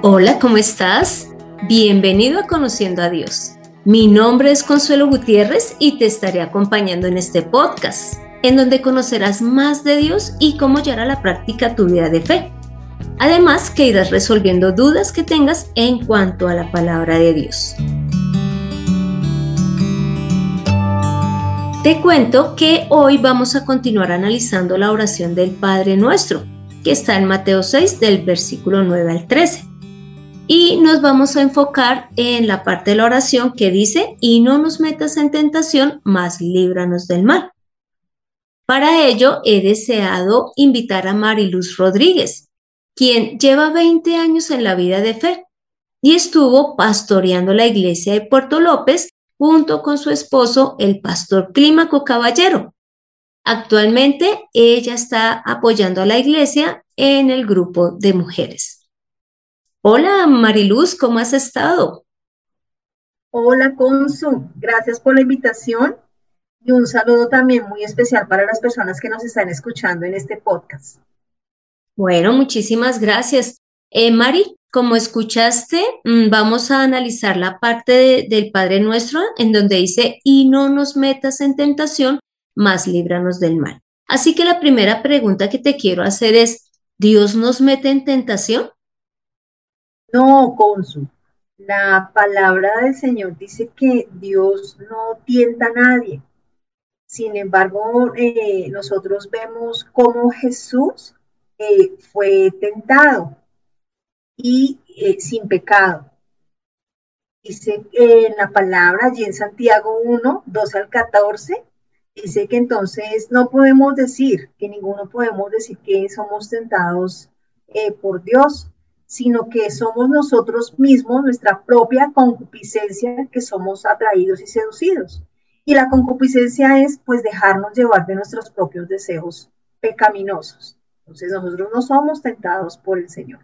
Hola, ¿cómo estás? Bienvenido a Conociendo a Dios. Mi nombre es Consuelo Gutiérrez y te estaré acompañando en este podcast, en donde conocerás más de Dios y cómo llevar a la práctica tu vida de fe. Además, que irás resolviendo dudas que tengas en cuanto a la palabra de Dios. Te cuento que hoy vamos a continuar analizando la oración del Padre Nuestro, que está en Mateo 6 del versículo 9 al 13 y nos vamos a enfocar en la parte de la oración que dice, y no nos metas en tentación, mas líbranos del mal. Para ello he deseado invitar a Mariluz Rodríguez, quien lleva 20 años en la vida de fe y estuvo pastoreando la iglesia de Puerto López junto con su esposo, el pastor Clímaco Caballero. Actualmente ella está apoyando a la iglesia en el grupo de mujeres. Hola Mariluz, ¿cómo has estado? Hola Consu, gracias por la invitación y un saludo también muy especial para las personas que nos están escuchando en este podcast. Bueno, muchísimas gracias. Eh, Mari, como escuchaste, mm, vamos a analizar la parte del Padre Nuestro en donde dice, y no nos metas en tentación, más líbranos del mal. Así que la primera pregunta que te quiero hacer es, ¿Dios nos mete en tentación? No, Consu. La palabra del Señor dice que Dios no tienta a nadie. Sin embargo, eh, nosotros vemos cómo Jesús eh, fue tentado y eh, sin pecado. Dice en la palabra, allí en Santiago 1, 12 al 14, dice que entonces no podemos decir, que ninguno podemos decir que somos tentados por Dios, sino que somos nosotros mismos, nuestra propia concupiscencia, que somos atraídos y seducidos. Y la concupiscencia es pues dejarnos llevar de nuestros propios deseos pecaminosos. Entonces nosotros no somos tentados por el Señor.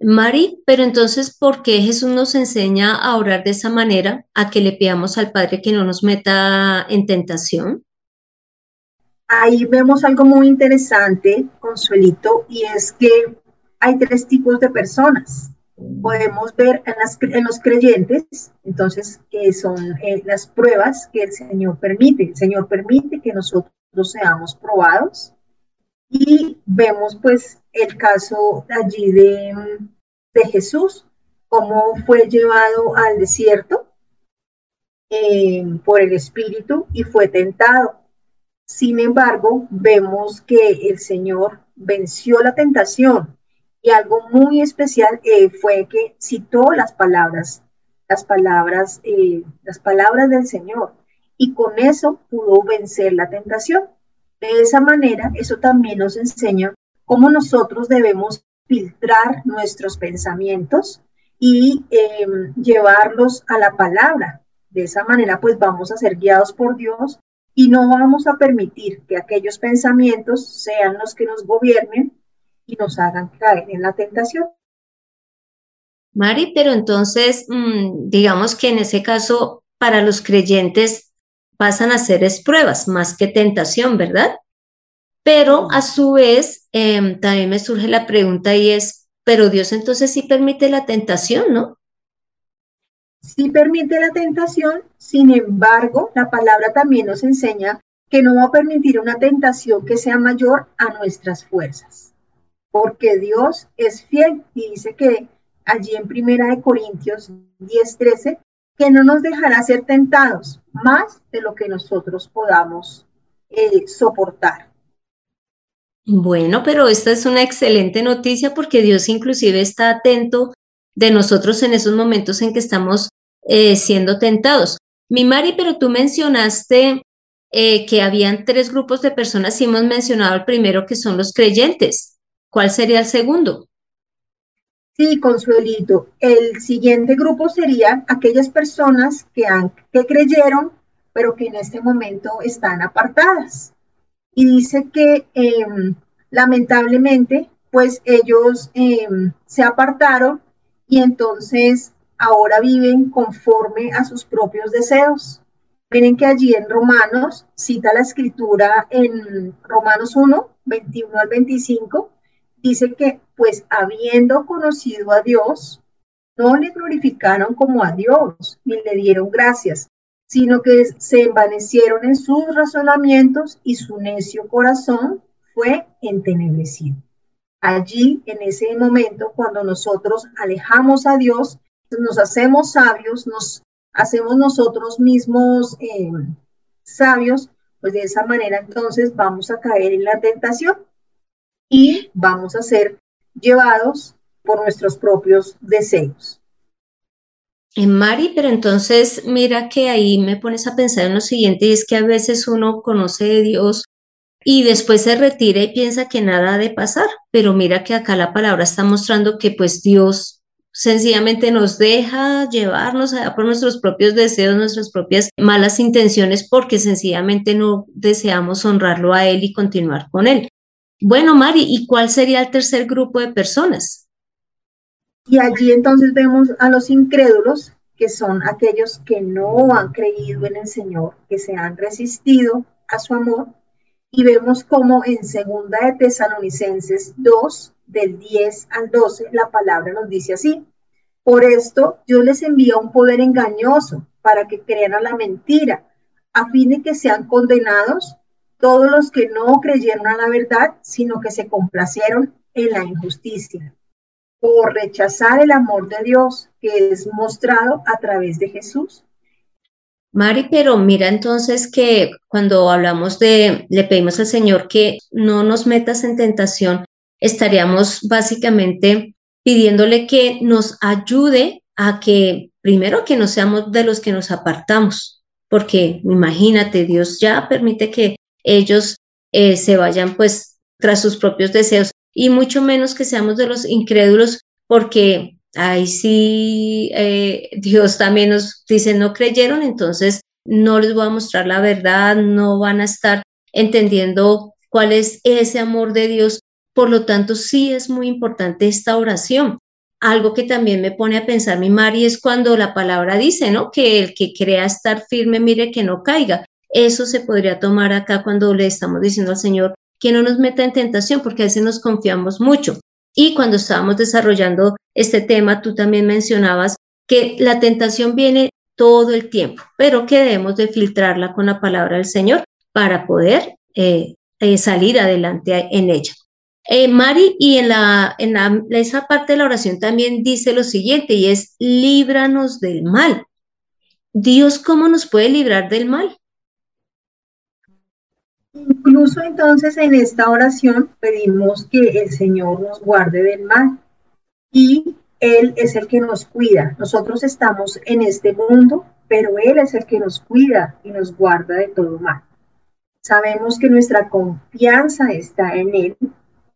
Mari, pero entonces, ¿por qué Jesús nos enseña a orar de esa manera, a que le pidamos al Padre que no nos meta en tentación? Ahí vemos algo muy interesante, Consuelito, y es que hay tres tipos de personas. Podemos ver en, los creyentes, entonces, que son eh, las pruebas que el Señor permite. El Señor permite que nosotros seamos probados. Y vemos pues el caso allí de, Jesús, cómo fue llevado al desierto eh, por el Espíritu y fue tentado. Sin embargo, vemos que el Señor venció la tentación y algo muy especial eh, fue que citó las palabras, las palabras, eh, las palabras del Señor. Y con eso pudo vencer la tentación. De esa manera, eso también nos enseña cómo nosotros debemos filtrar nuestros pensamientos y em, llevarlos a la palabra. De esa manera, pues vamos a ser guiados por Dios y no vamos a permitir que aquellos pensamientos sean los que nos gobiernen y nos hagan caer en la tentación. Mari, pero entonces, mm, digamos que en ese caso, para los creyentes pasan a ser pruebas más que tentación, ¿verdad? Pero a su vez, em, también me surge la pregunta y es, pero Dios entonces sí permite la tentación, ¿no? Sí permite la tentación, sin embargo, la palabra también nos enseña que no va a permitir una tentación que sea mayor a nuestras fuerzas porque Dios es fiel y dice que allí en Primera de Corintios 10:13 que no nos dejará ser tentados más de lo que nosotros podamos eh, soportar. Bueno, pero esta es una excelente noticia porque Dios inclusive está atento de nosotros en esos momentos en que estamos eh, siendo tentados. Mi Mari, pero tú mencionaste eh, que habían tres grupos de personas y hemos mencionado el primero que son los creyentes. ¿Cuál sería el segundo? Sí, Consuelito. El siguiente grupo serían aquellas personas que, han, que creyeron, pero que en este momento están apartadas. Y dice que em, lamentablemente, pues ellos em, se apartaron y entonces ahora viven conforme a sus propios deseos. Miren que allí en Romanos, cita la escritura en Romanos 1, 21 al 25, dice que pues habiendo conocido a Dios, no le glorificaron como a Dios, ni le dieron gracias, sino que se envanecieron en sus razonamientos y su necio corazón fue entenebrecido. Allí, en ese momento, cuando nosotros alejamos a Dios, nos hacemos sabios, nos hacemos nosotros mismos eh, sabios, pues de esa manera entonces vamos a caer en la tentación y vamos a ser llevados por nuestros propios deseos. En Mari, pero entonces mira que ahí me pones a pensar en lo siguiente, y es que a veces uno conoce de Dios y después se retira y piensa que nada ha de pasar, pero mira que acá la palabra está mostrando que pues Dios sencillamente nos deja llevarnos allá por nuestros propios deseos, nuestras propias malas intenciones, porque sencillamente no deseamos honrarlo a Él y continuar con Él. Bueno, Mari, ¿y cuál sería el tercer grupo de personas? Y allí entonces vemos a los incrédulos, que son aquellos que no han creído en el Señor, que se han resistido a su amor. Y vemos como en segunda de Tesalonicenses 2, del 10 al 12, la palabra nos dice así. Por esto Dios les envía un poder engañoso para que crean a la mentira, a fin de que sean condenados todos los que no creyeron a la verdad, sino que se complacieron en la injusticia o rechazar el amor de Dios que es mostrado a través de Jesús. Mari, pero mira entonces que cuando hablamos de, le pedimos al Señor que no nos metas en tentación, estaríamos básicamente pidiéndole que nos ayude a que, primero, que no seamos de los que nos apartamos, porque imagínate, Dios ya permite que ellos eh, se vayan pues tras sus propios deseos y mucho menos que seamos de los incrédulos, porque ahí sí eh, Dios también nos dice, no creyeron, entonces no les voy a mostrar la verdad, no van a estar entendiendo cuál es ese amor de Dios. Por lo tanto, sí es muy importante esta oración. Algo que también me pone a pensar mi Mari es cuando la palabra dice, ¿no? Que el que crea estar firme, mire que no caiga. Eso se podría tomar acá cuando le estamos diciendo al Señor, que no nos meta en tentación, porque a veces nos confiamos mucho. Y cuando estábamos desarrollando este tema, tú también mencionabas que la tentación viene todo el tiempo, pero que debemos de filtrarla con la palabra del Señor para poder eh, eh, salir adelante en ella. Eh, Mari, y en, la, en esa parte de la oración también dice lo siguiente, y es, líbranos del mal. Dios, ¿cómo nos puede librar del mal? Incluso entonces en esta oración pedimos que el Señor nos guarde del mal y Él es el que nos cuida. Nosotros estamos en este mundo, pero Él es el que nos cuida y nos guarda de todo mal. Sabemos que nuestra confianza está en Él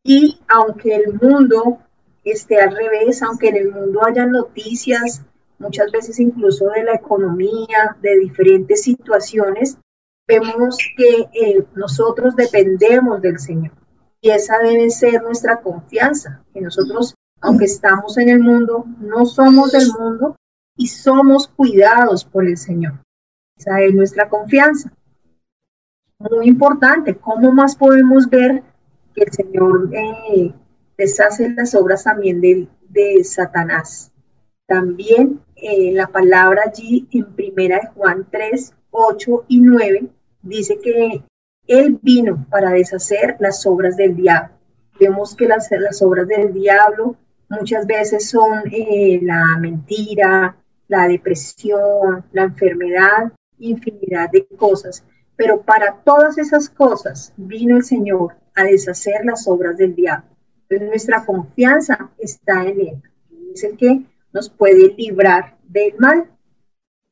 y aunque el mundo esté al revés, aunque en el mundo haya noticias, muchas veces incluso de la economía, de diferentes situaciones, vemos que eh, nosotros dependemos del Señor y esa debe ser nuestra confianza, que nosotros, aunque estamos en el mundo, no somos del mundo y somos cuidados por el Señor. Esa es nuestra confianza. Muy importante, ¿cómo más podemos ver que el Señor eh, deshace las obras también de, de Satanás? También eh, la palabra allí en primera de Juan 3, 8 y 9 dice que Él vino para deshacer las obras del diablo. Vemos que las, las obras del diablo muchas veces son eh, la mentira, la depresión, la enfermedad, infinidad de cosas. Pero para todas esas cosas vino el Señor a deshacer las obras del diablo. Entonces nuestra confianza está en Él. Es el que nos puede librar del mal.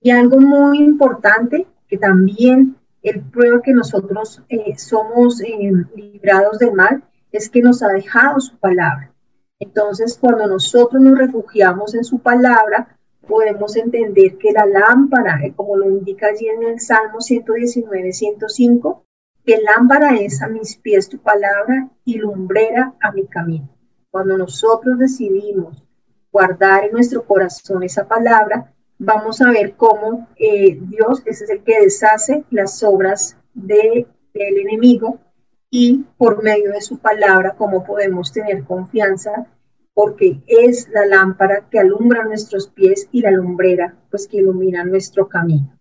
Y algo muy importante que también el prueba que nosotros eh, somos eh, librados del mal es que nos ha dejado su palabra. Entonces, cuando nosotros nos refugiamos en su palabra, podemos entender que la lámpara, eh, como lo indica allí en el Salmo 119, 105, que lámpara es a mis pies tu palabra y lumbrera a mi camino. Cuando nosotros decidimos guardar en nuestro corazón esa palabra, vamos a ver cómo eh, Dios es el que deshace las obras del enemigo y por medio de su palabra cómo podemos tener confianza porque es la lámpara que alumbra nuestros pies y la lumbrera pues que ilumina nuestro camino.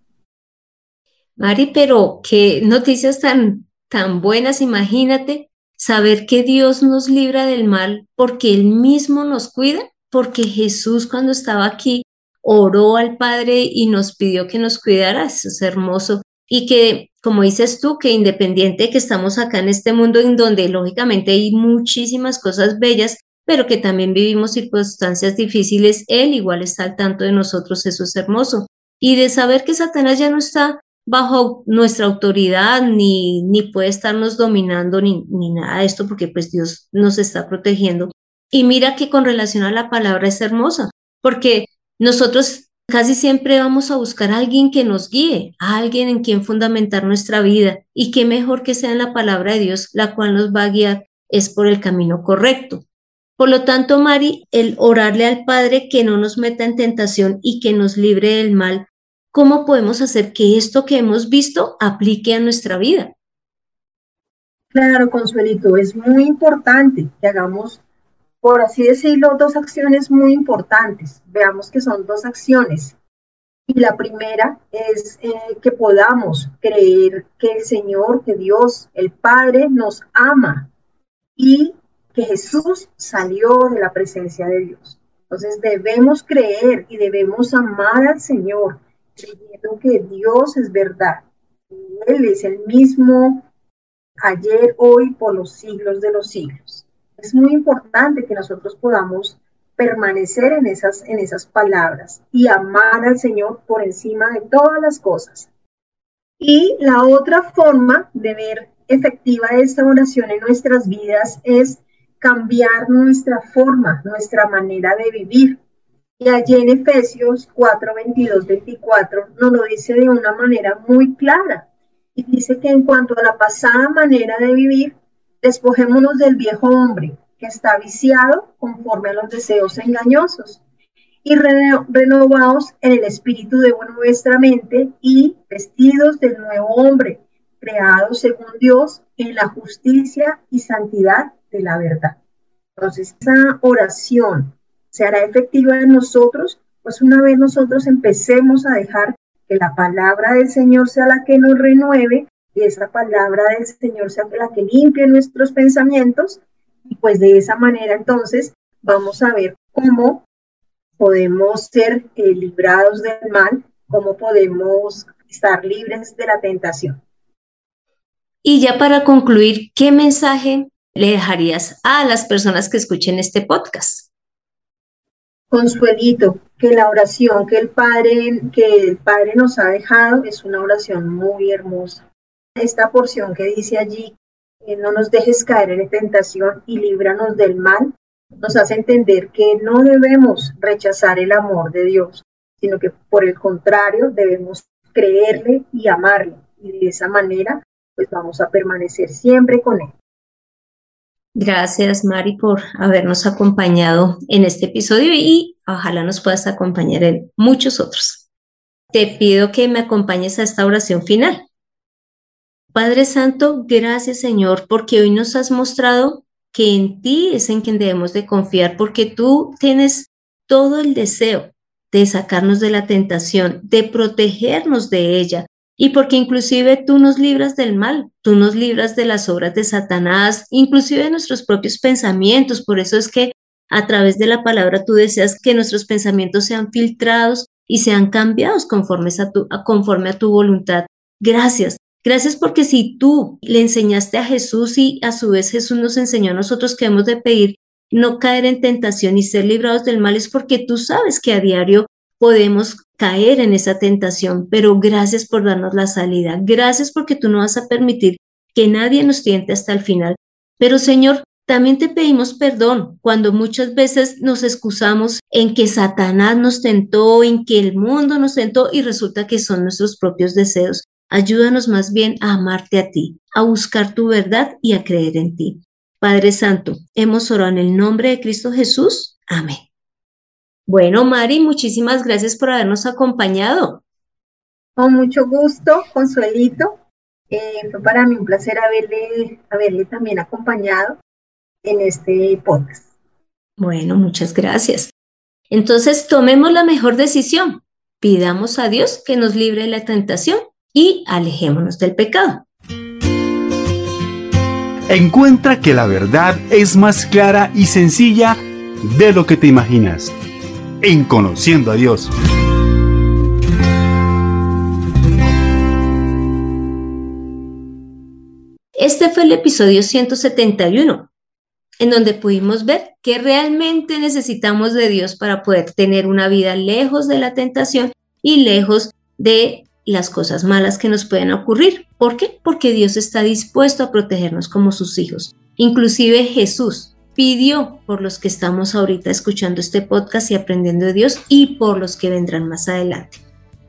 Mari, pero qué noticias tan tan buenas, imagínate saber que Dios nos libra del mal porque Él mismo nos cuida, porque Jesús cuando estaba aquí oró al Padre y nos pidió que nos cuidara, eso es hermoso. Y que, como dices tú, que independiente de que estamos acá en este mundo en donde lógicamente hay muchísimas cosas bellas, pero que también vivimos circunstancias difíciles, Él igual está al tanto de nosotros, eso es hermoso. Y de saber que Satanás ya no está bajo nuestra autoridad, ni, ni puede estarnos dominando, ni, ni nada de esto, porque pues Dios nos está protegiendo. Y mira que con relación a la palabra es hermosa, porque nosotros casi siempre vamos a buscar a alguien que nos guíe, a alguien en quien fundamentar nuestra vida, y qué mejor que sea en la palabra de Dios, la cual nos va a guiar es por el camino correcto. Por lo tanto, Mari, el orarle al Padre que no nos meta en tentación y que nos libre del mal, ¿cómo podemos hacer que esto que hemos visto aplique a nuestra vida? Claro, Consuelito, es muy importante que hagamos, por así decirlo, dos acciones muy importantes. Veamos que son dos acciones. Y la primera es eh, que podamos creer que el Señor, que Dios, el Padre, nos ama y que Jesús salió de la presencia de Dios. Entonces debemos creer y debemos amar al Señor creyendo que Dios es verdad. Él es el mismo ayer, hoy, por los siglos de los siglos. Es muy importante que nosotros podamos permanecer en esas, en esas palabras y amar al Señor por encima de todas las cosas. Y la otra forma de ver efectiva esta oración en nuestras vidas es cambiar nuestra forma, nuestra manera de vivir. Y allí en Efesios 4, 22, 24 nos lo dice de una manera muy clara. Y dice que en cuanto a la pasada manera de vivir, despojémonos del viejo hombre que está viciado conforme a los deseos engañosos y renovados en el espíritu de nuestra mente y vestidos del nuevo hombre, creado según Dios en la justicia y santidad de la verdad. Entonces, esa oración se hará efectiva en nosotros, pues una vez nosotros empecemos a dejar que la palabra del Señor sea la que nos renueve esa palabra del Señor sea la que limpie nuestros pensamientos y pues de esa manera entonces vamos a ver cómo podemos ser eh, librados del mal, cómo podemos estar libres de la tentación. Y ya para concluir, ¿qué mensaje le dejarías a las personas que escuchen este podcast? Consuelito, que la oración que el Padre, que el Padre nos ha dejado es una oración muy hermosa. Esta porción que dice allí, no nos dejes caer en tentación y líbranos del mal, nos hace entender que no debemos rechazar el amor de Dios, sino que por el contrario debemos creerle y amarle. Y de esa manera, pues vamos a permanecer siempre con Él. Gracias, Mari, por habernos acompañado en este episodio y ojalá nos puedas acompañar en muchos otros. Te pido que me acompañes a esta oración final. Padre Santo, gracias Señor, porque hoy nos has mostrado que en ti es en quien debemos de confiar, porque tú tienes todo el deseo de sacarnos de la tentación, de protegernos de ella, y porque inclusive tú nos libras del mal, tú nos libras de las obras de Satanás, inclusive de nuestros propios pensamientos. Por eso es que a través de la palabra tú deseas que nuestros pensamientos sean filtrados y sean cambiados conforme a tu, voluntad. Gracias. Gracias porque si tú le enseñaste a Jesús y a su vez Jesús nos enseñó a nosotros que hemos de pedir no caer en tentación y ser librados del mal, es porque tú sabes que a diario podemos caer en esa tentación, pero gracias por darnos la salida. Gracias porque tú no vas a permitir que nadie nos tiente hasta el final. Pero Señor, también te pedimos perdón cuando muchas veces nos excusamos en que Satanás nos tentó, en que el mundo nos tentó y resulta que son nuestros propios deseos. Ayúdanos más bien a amarte a ti, a buscar tu verdad y a creer en ti. Padre Santo, hemos orado en el nombre de Cristo Jesús. Amén. Bueno, Mari, muchísimas gracias por habernos acompañado. Con mucho gusto, Consuelito. Eh, fue para mí un placer haberle, haberle también acompañado en este podcast. Bueno, muchas gracias. Entonces, tomemos la mejor decisión. Pidamos a Dios que nos libre de la tentación y alejémonos del pecado. Encuentra que la verdad es más clara y sencilla de lo que te imaginas. En Conociendo a Dios. Este fue el episodio 171 en donde pudimos ver que realmente necesitamos de Dios para poder tener una vida lejos de la tentación y lejos de las cosas malas que nos pueden ocurrir. ¿Por qué? Porque Dios está dispuesto a protegernos como sus hijos. Inclusive Jesús pidió por los que estamos ahorita escuchando este podcast y aprendiendo de Dios y por los que vendrán más adelante.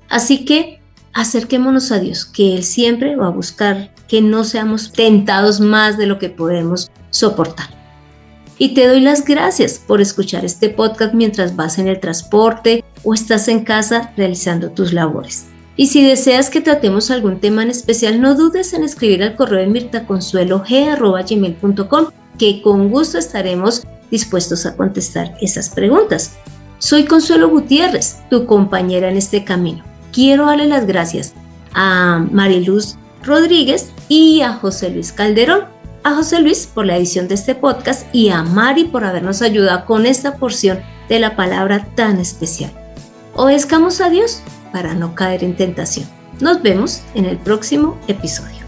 Así que acerquémonos a Dios, que Él siempre va a buscar que no seamos tentados más de lo que podemos soportar. Y te doy las gracias por escuchar este podcast mientras vas en el transporte o estás en casa realizando tus labores. Y si deseas que tratemos algún tema en especial, no dudes en escribir al correo de mirtaconsuelo.gmail.com que con gusto estaremos dispuestos a contestar esas preguntas. Soy Consuelo Gutiérrez, tu compañera en este camino. Quiero darle las gracias a Mariluz Rodríguez y a José Luis Calderón a José Luis por la edición de este podcast y a Mari por habernos ayudado con esta porción de la palabra tan especial. Obedezcamos a Dios para no caer en tentación. Nos vemos en el próximo episodio.